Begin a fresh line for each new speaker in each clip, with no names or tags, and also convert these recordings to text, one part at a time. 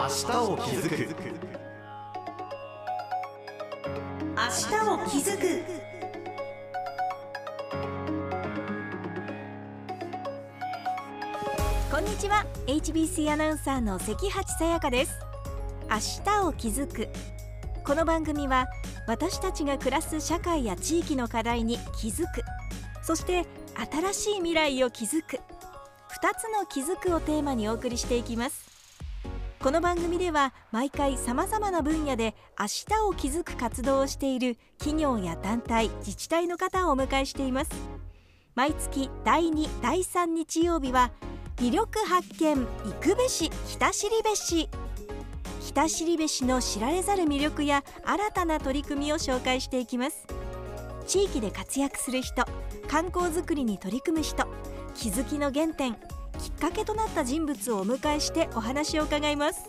明日を気づく。
明日を気づく。こんにちは。HBC アナウンサーの関八さやかです。明日を気づく。この番組は私たちが暮らす社会や地域の課題に気づく。そして新しい未来を築く。2つの気づくをテーマにお送りしていきます。この番組では毎回さまざまな分野で明日を築く活動をしている企業や団体自治体の方をお迎えしています毎月第2第3日曜日は魅力発見行くべし北知りべし北知りべしの知られざる魅力や新たな取り組みを紹介していきます地域で活躍する人観光づくりに取り組む人気づきの原点きっかけとなった人物をお迎えしてお話を伺います。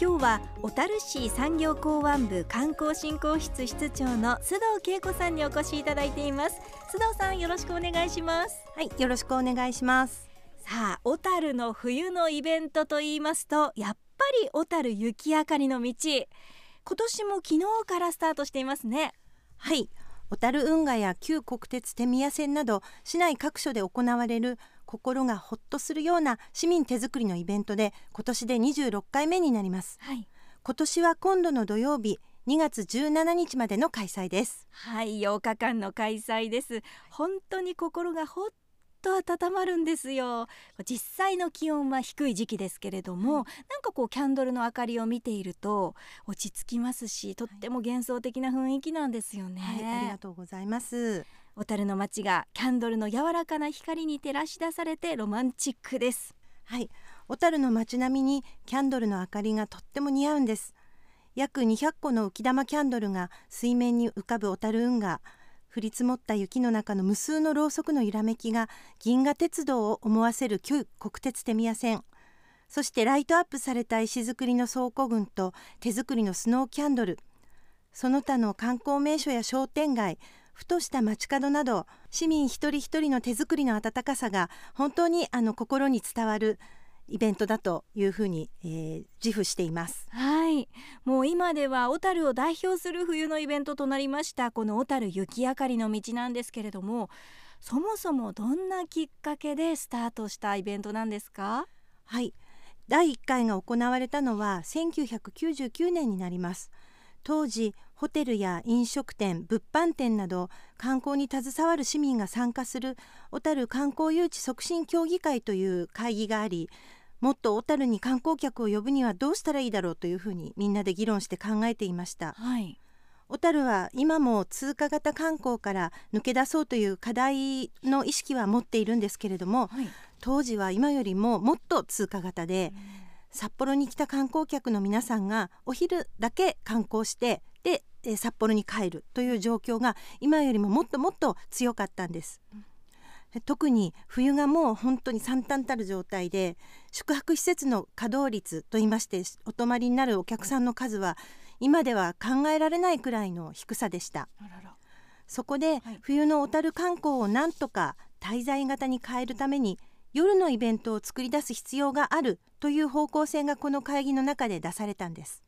今日は小樽市産業港湾部観光振興室室長の須藤恵子さんにお越しいただいています。須藤さんよろしくお願いします。
はい、よろしくお願いします。
さあ小樽の冬のイベントと言いますとやっぱり小樽雪明かりの道。今年も昨日からスタートしていますね。
はい、小樽運河や旧国鉄手宮線など市内各所で行われる心がほっとするような市民手作りのイベントで今年で26回目になります。
はい
今年は今度の土曜日2月17日までの開催です。
はい8日間の開催です本当に心がほっと温まるんですよ実際の気温は低い時期ですけれども、なんかこうキャンドルの明かりを見ていると落ち着きますしとっても幻想的な雰囲気なんですよね、
はい、ありがとうございます。
小樽の街がキャンドルの柔らかな光に照らし出されてロマンチックです
はい、小樽の街並みにキャンドルの明かりがとっても似合うんです。約200個の浮き玉キャンドルが水面に浮かぶ小樽運河。降り積もった雪の中の無数のろうそくの揺らめきが銀河鉄道を思わせる旧国鉄手宮線。そしてライトアップされた石造りの倉庫群と手作りのスノーキャンドル。その他の観光名所や商店街ふとした街角など市民一人一人の手作りの温かさが本当にあの心に伝わるイベントだというふうに、えー自負しています。
はい。もう今では小樽を代表する冬のイベントとなりましたこの小樽雪明かりの道なんですけれどもそもそもどんなきっかけでスタートしたイベントなんですか？
はい。第1回が行われたのは1999年になります。当時ホテルや飲食店物販店など観光に携わる市民が参加する小樽観光誘致促進協議会という会議がありもっと小樽に観光客を呼ぶにはどうしたらいいだろうというふうにみんなで議論して考えていました。
はい。
小樽は今も通過型観光から抜け出そうという課題の意識は持っているんですけれども
はい。
当時は今よりももっと通過型で札幌に来た観光客の皆さんがお昼だけ観光してでえー札幌に帰るという状況が今よりももっともっと強かったんです。特に冬がもう本当に惨憺たる状態で宿泊施設の稼働率といいましてお泊まりになるお客さんの数は今では考えられないくらいの低さでした。そこで、
はい。
冬の小樽観光をなんとか滞在型に変えるために夜のイベントを作り出す必要があるという方向性がこの会議の中で出されたんです。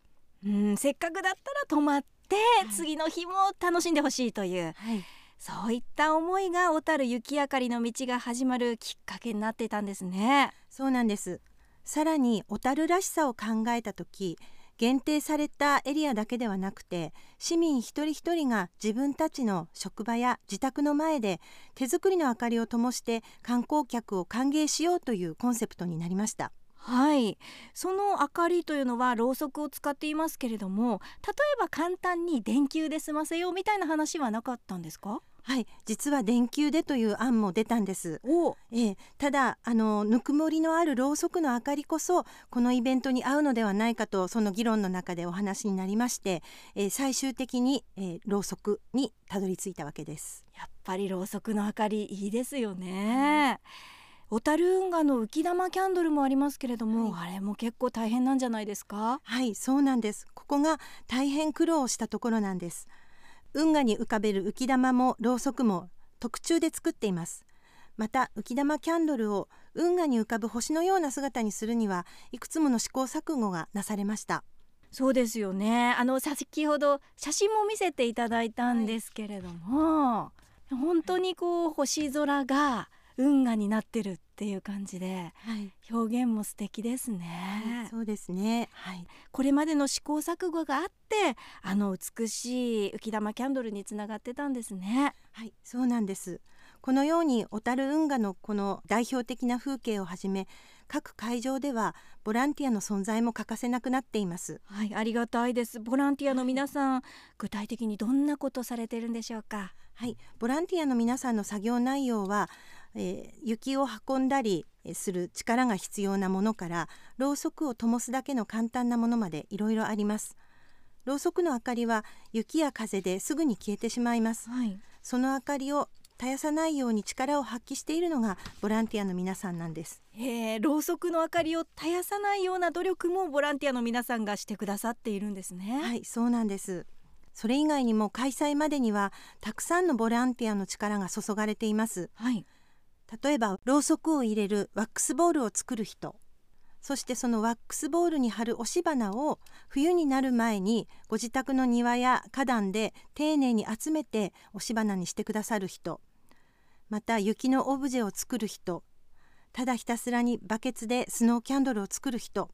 うんせっかくだったら泊まって、
い。
次の日も楽しんでほしいという。
はい、
そういった思いが小樽雪明かりの道が始まるきっかけになっていたんですね
そうなんです。さらに小樽らしさを考えた時限定されたエリアだけではなくて市民一人一人が自分たちの職場や自宅の前で手作りの明かりを灯して観光客を歓迎しようというコンセプトになりました。
はい。その明かりというのはろうそくを使っていますけれども例えば簡単に電球で済ませようみたいな話はなかったんですか？
はい、実は電球でという案も出たんです。
お。
ええ、ただあのぬくもりのあるろうそくの明かりこそこのイベントに合うのではないかとその議論の中でお話になりまして、えー最終的に、えーろうそくにたどり着いたわけです。
やっぱりろうそくの明かりいいですよね小樽運河の浮き玉キャンドルもありますけれども、あれも結構大変なんじゃないですか？
はいそうなんです。ここが大変苦労したところなんです。運河に浮かべる浮き玉もろうそくも特注で作っています。また浮き玉キャンドルを運河に浮かぶ星のような姿にするにはいくつもの試行錯誤がなされました。
そうですよね。あの先ほど写真も見せていただいたんですけれども、はい、本当にこう星空が運河になってるっていう感じで、はい、表現も素敵ですね、
はい、そうですね、はい、
これまでの試行錯誤があってあの美しい浮玉キャンドルにつながってたんですね。
はいそうなんです。このように小樽運河のこの代表的な風景をはじめ各会場ではボランティアの存在も欠かせなくなっています。
はいありがたいです。ボランティアの皆さん、具体的にどんなことされてるんでしょうか？
はいボランティアの皆さんの作業内容はえー、雪を運んだりする力が必要なものからろうそくを灯すだけの簡単なものまでいろいろあります。ろうそくの明かりは雪や風ですぐに消えてしまいます、はい、その明かりを絶やさないように力を発揮しているのがボランティアの皆さんなんです。
へえろうそくの明かりを絶やさないような努力もボランティアの皆さんがしてくださっているんですね。
はいそうなんです。それ以外にも開催までにはたくさんのボランティアの力が注がれています。はい例えばろうそくを入れるワックスボールを作る人。そしてそのワックスボールに貼る押し花を冬になる前にご自宅の庭や花壇で丁寧に集めて押し花にしてくださる人。また雪のオブジェを作る人。ただひたすらにバケツでスノーキャンドルを作る人。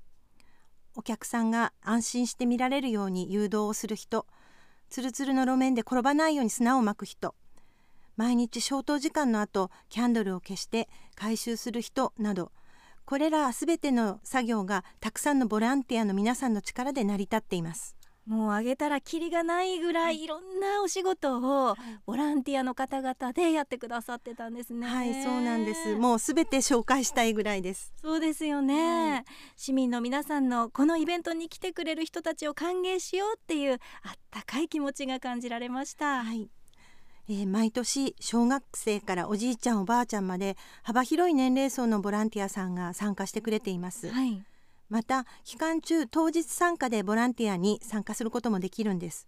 お客さんが安心して見られるように誘導をする人。つるつるの路面で転ばないように砂をまく人。毎日消灯時間の後キャンドルを消して回収する人など。これらすべての作業がたくさんのボランティアの皆さんの力で成り立っています。
もうあげたらきりがないぐらいい。ろんなお仕事をボランティアの方々でやってくださってたんですね。
はいそうなんです。もうすべて紹介したいぐらいです。
そうですよね、はい、市民の皆さんのこのイベントに来てくれる人たちを歓迎しようっていうあったかい気持ちが感じられました。
はいえー、毎年小学生からおじいちゃんおばあちゃんまで幅広い年齢層のボランティアさんが参加してくれています、はい、また期間中当日参加でボランティアに参加することもできるんです。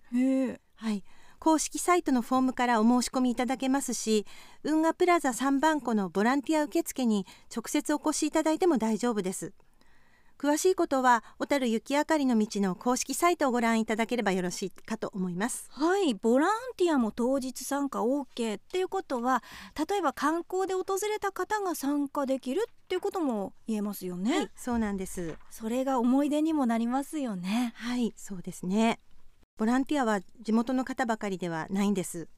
はい、公式サイトのフォームからお申し込みいただけますし運河プラザ3番庫のボランティア受付に直接お越しいただいても大丈夫です詳しいことは小樽雪あかりの道の公式サイトをご覧いただければよろしいかと思います。
はい。ボランティアも当日参加 OK っていうことは例えば観光で訪れた方が参加できるっていうことも言えますよね、
はい、そうなんです。
それが思い出にもなりますよね。
はいそうですね。ボランティアは地元の方ばかりではないんです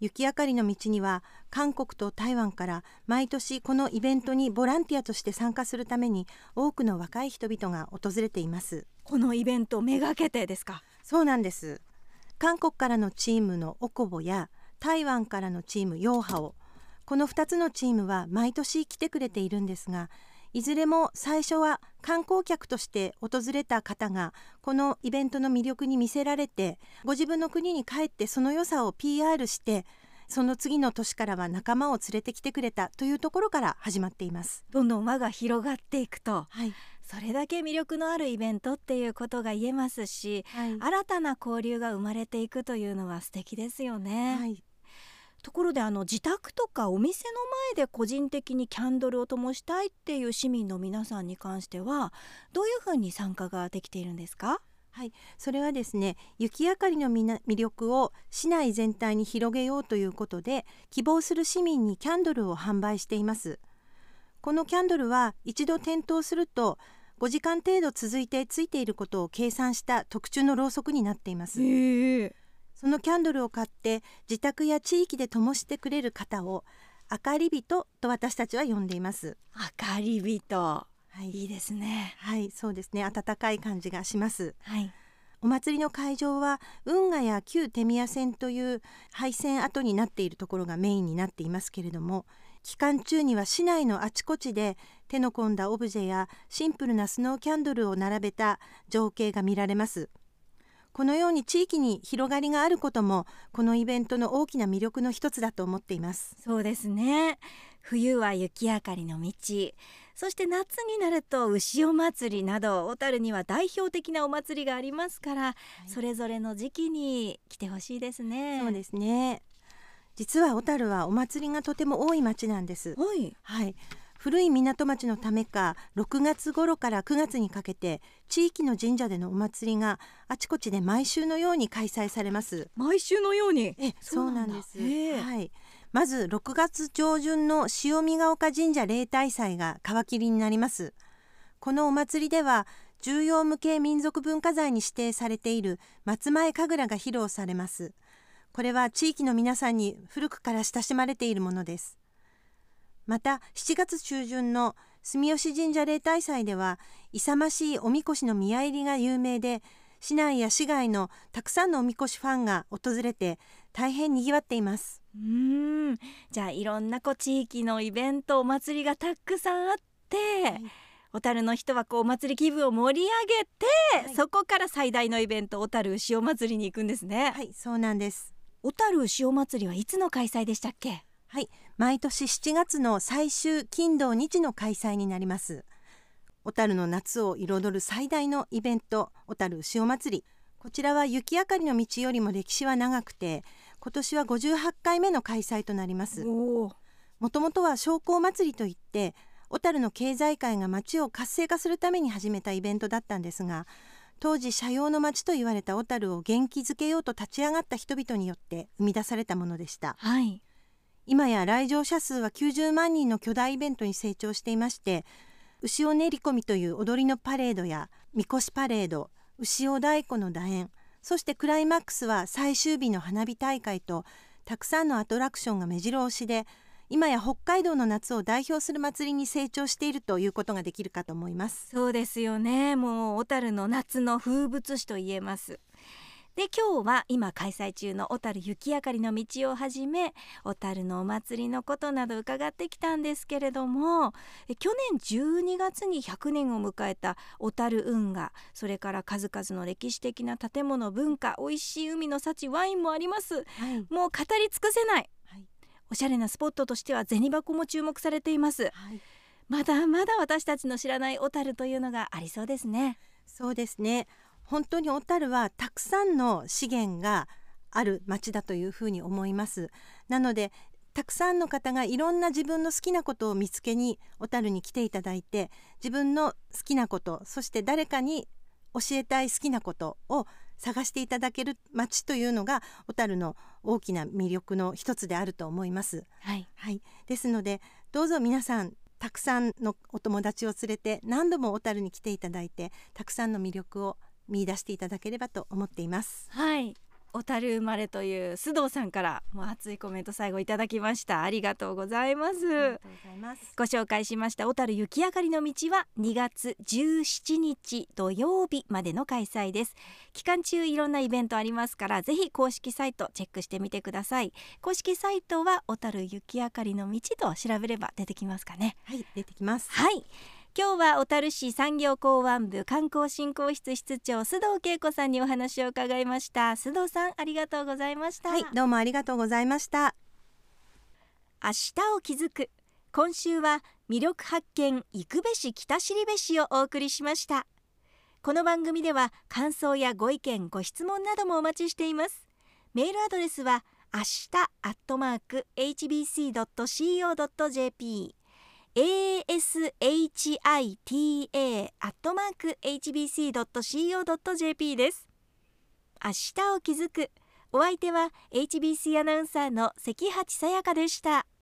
雪明かりの道には韓国と台湾から毎年このイベントにボランティアとして参加するために多くの若い人々が訪れています。
このイベントめがけてですか？
そうなんです。韓国からのチームのオコボや台湾からのチームヨーハオ。この2つのチームは毎年来てくれているんですがいずれも最初は観光客として訪れた方がこのイベントの魅力に魅せられてご自分の国に帰ってその良さを PR してその次の年からは仲間を連れてきてくれたというところから始まっています。
どんどん輪が広がっていくと、はい、それだけ魅力のあるイベントっていうことが言えますし、はい、新たな交流が生まれていくというのは素敵ですよね、はい、ところであの自宅とかお店の前で個人的にキャンドルを灯したいっていう市民の皆さんに関してはどういうふうに参加ができているんですか？
はい、それはですね雪明かりの魅力を市内全体に広げようということで希望する市民にキャンドルを販売しています。このキャンドルは一度点灯すると5時間程度続いてついていることを計算した特注のろうそくになっています。そのキャンドルを買って自宅や地域で灯してくれる方を明かり人と私たちは呼んでいます。
明かり人。はい。いいですね。
はいそうですね。暖かい感じがします。はい。お祭りの会場は運河や旧手宮線という廃線跡になっているところがメインになっていますけれども期間中には市内のあちこちで手の込んだオブジェやシンプルなスノーキャンドルを並べた情景が見られますこのように地域に広がりがあることもこのイベントの大きな魅力の一つだと思っています。
そうですね。冬は雪明かりの道。そして夏になると牛お祭りなど小樽には代表的なお祭りがありますから、はい、それぞれの時期に来てほしいですね。
そうですね。実は小樽はお祭りがとても多い町なんです。
はい、
はい古い港町のためか6月頃から9月にかけて地域の神社でのお祭りがあちこちで毎週のように開催されます。
毎週のように？
えそうなんです。はい。まず6月上旬の塩見ヶ丘神社例大祭が皮切りになります。このお祭りでは重要無形民族文化財に指定されている松前神楽が披露されます。これは地域の皆さんに古くから親しまれているものですまた7月中旬の住吉神社例大祭では勇ましいおみこしの宮入りが有名で市内や市外のたくさんのおみこしファンが訪れて大変にぎわっています。
うーん。じゃあいろんなこう地域のイベントお祭りがたくさんあって、
い。
小樽の人はこうお祭り気分を盛り上げて、
はい。
そこから最大のイベント小樽牛お祭りに行くんですね、
はいそうなんです。
小樽牛お祭りはいつの開催でしたっけ？
はい。毎年7月の最終金土日の開催になります。小樽の夏を彩る最大のイベント小樽牛お祭り。こちらは雪明かりの道よりも歴史は長くて今年は58回目の開催となります。もともとは商工祭りといって小樽の経済界が町を活性化するために始めたイベントだったんですが当時社用の町と言われた小樽を元気づけようと立ち上がった人々によって生み出されたものでした。
はい
今や来場者数は90万人の巨大イベントに成長していまして牛尾練り込みという踊りのパレードやみこしパレード牛尾太鼓の楕円そしてクライマックスは最終日の花火大会とたくさんのアトラクションが目白押しで今や北海道の夏を代表する祭りに成長しているということができるかと思います。
そうですよねもう小樽の夏の風物詩と言えますで今日は今開催中の小樽雪明かりの道をはじめ小樽のお祭りのことなど伺ってきたんですけれどもえ去年12月に100年を迎えた小樽運河それから数々の歴史的な建物文化美味しい海の幸ワインもあります。
はい、
もう語り尽くせない。
はい。
おしゃれなスポットとしては銭箱も注目されています。
はい、
まだまだ私たちの知らない小樽というのがありそうですね。
そうですね本当に小樽はたくさんの資源がある町だというふうに思います。なのでたくさんの方がいろんな自分の好きなことを見つけに小樽に来ていただいて自分の好きなことそして誰かに教えたい好きなことを探していただける町というのが小樽の大きな魅力の一つであると思います。
はい。
はい、ですのでどうぞ皆さんたくさんのお友達を連れて何度も小樽に来ていただいてたくさんの魅力を見出していただければと思っています。
はい。小樽生まれという須藤さんからもう熱いコメント最後いただきました。
ありがとうございます。
ご紹介しました。小樽雪明かりの道は2月17日土曜日までの開催です。期間中いろんなイベントありますからぜひ公式サイトチェックしてみてください。公式サイトは小樽雪明かりの道と調べれば出てきますかね。
はい、出てきます。
はい今日は小樽市産業港湾部観光振興室室長須藤恵子さんにお話を伺いました。須藤さんありがとうございました、
はい、どうもありがとうございました。
明日を気づく今週は魅力発見行くべし北知べしをお送りしました。この番組では感想やご意見ご質問などもお待ちしています。メールアドレスは明日アットマーク hbc.co.jp ashita アットマーク hbc.co.jp です。明日を気づく。お相手は HBC アナウンサーの関八さやかでした。